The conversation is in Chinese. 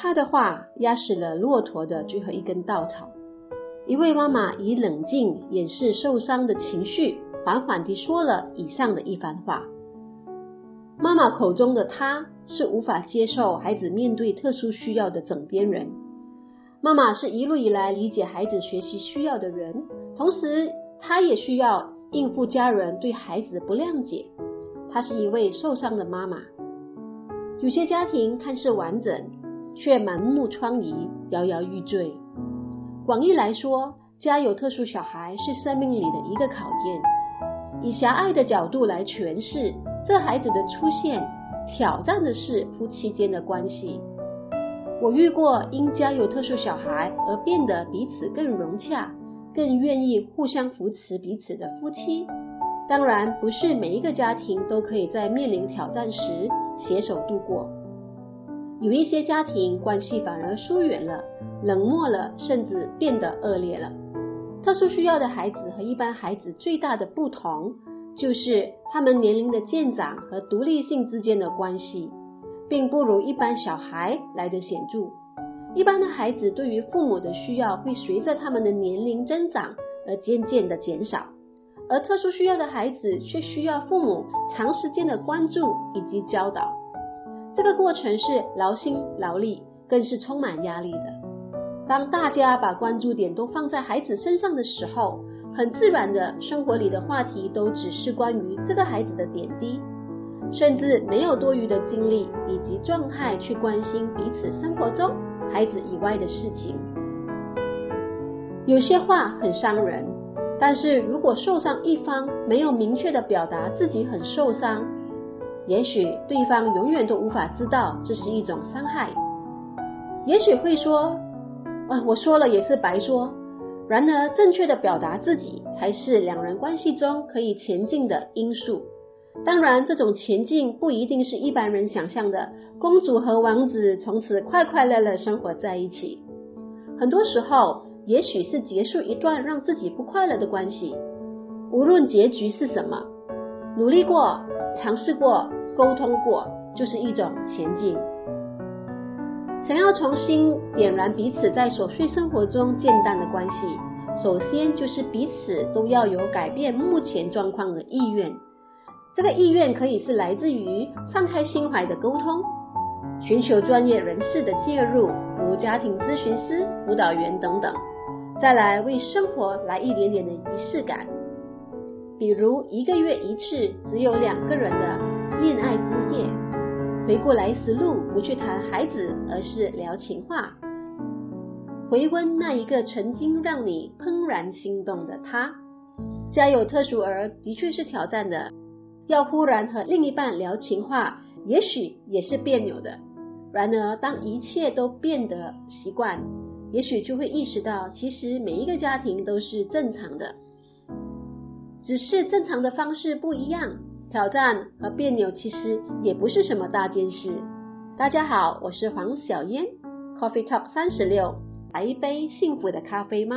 他的话压死了骆驼的最后一根稻草。一位妈妈以冷静掩饰受伤的情绪，缓缓地说了以上的一番话。妈妈口中的她是无法接受孩子面对特殊需要的枕边人。妈妈是一路以来理解孩子学习需要的人，同时她也需要应付家人对孩子不谅解。她是一位受伤的妈妈。有些家庭看似完整，却满目疮痍，摇摇欲坠。广义来说，家有特殊小孩是生命里的一个考验。以狭隘的角度来诠释。这孩子的出现，挑战的是夫妻间的关系。我遇过因家有特殊小孩而变得彼此更融洽、更愿意互相扶持彼此的夫妻。当然，不是每一个家庭都可以在面临挑战时携手度过。有一些家庭关系反而疏远了、冷漠了，甚至变得恶劣了。特殊需要的孩子和一般孩子最大的不同，就是他们年龄的渐长和独立性之间的关系，并不如一般小孩来得显著。一般的孩子对于父母的需要会随着他们的年龄增长而渐渐的减少，而特殊需要的孩子却需要父母长时间的关注以及教导。这个过程是劳心劳力，更是充满压力的。当大家把关注点都放在孩子身上的时候，很自然的，生活里的话题都只是关于这个孩子的点滴，甚至没有多余的精力以及状态去关心彼此生活中孩子以外的事情。有些话很伤人，但是如果受伤一方没有明确的表达自己很受伤，也许对方永远都无法知道这是一种伤害。也许会说，啊，我说了也是白说。然而，正确的表达自己才是两人关系中可以前进的因素。当然，这种前进不一定是一般人想象的公主和王子从此快快乐乐生活在一起。很多时候，也许是结束一段让自己不快乐的关系。无论结局是什么，努力过、尝试过、沟通过，就是一种前进。想要重新点燃彼此在琐碎生活中渐淡的关系，首先就是彼此都要有改变目前状况的意愿。这个意愿可以是来自于放开心怀的沟通，寻求专业人士的介入，如家庭咨询师、辅导员等等。再来为生活来一点点的仪式感，比如一个月一次只有两个人的恋爱之夜。回过来时路，不去谈孩子，而是聊情话。回温那一个曾经让你怦然心动的他。家有特殊儿的确是挑战的，要忽然和另一半聊情话，也许也是别扭的。然而，当一切都变得习惯，也许就会意识到，其实每一个家庭都是正常的，只是正常的方式不一样。挑战和别扭其实也不是什么大件事。大家好，我是黄小嫣，Coffee Top 三十六来一杯幸福的咖啡吗？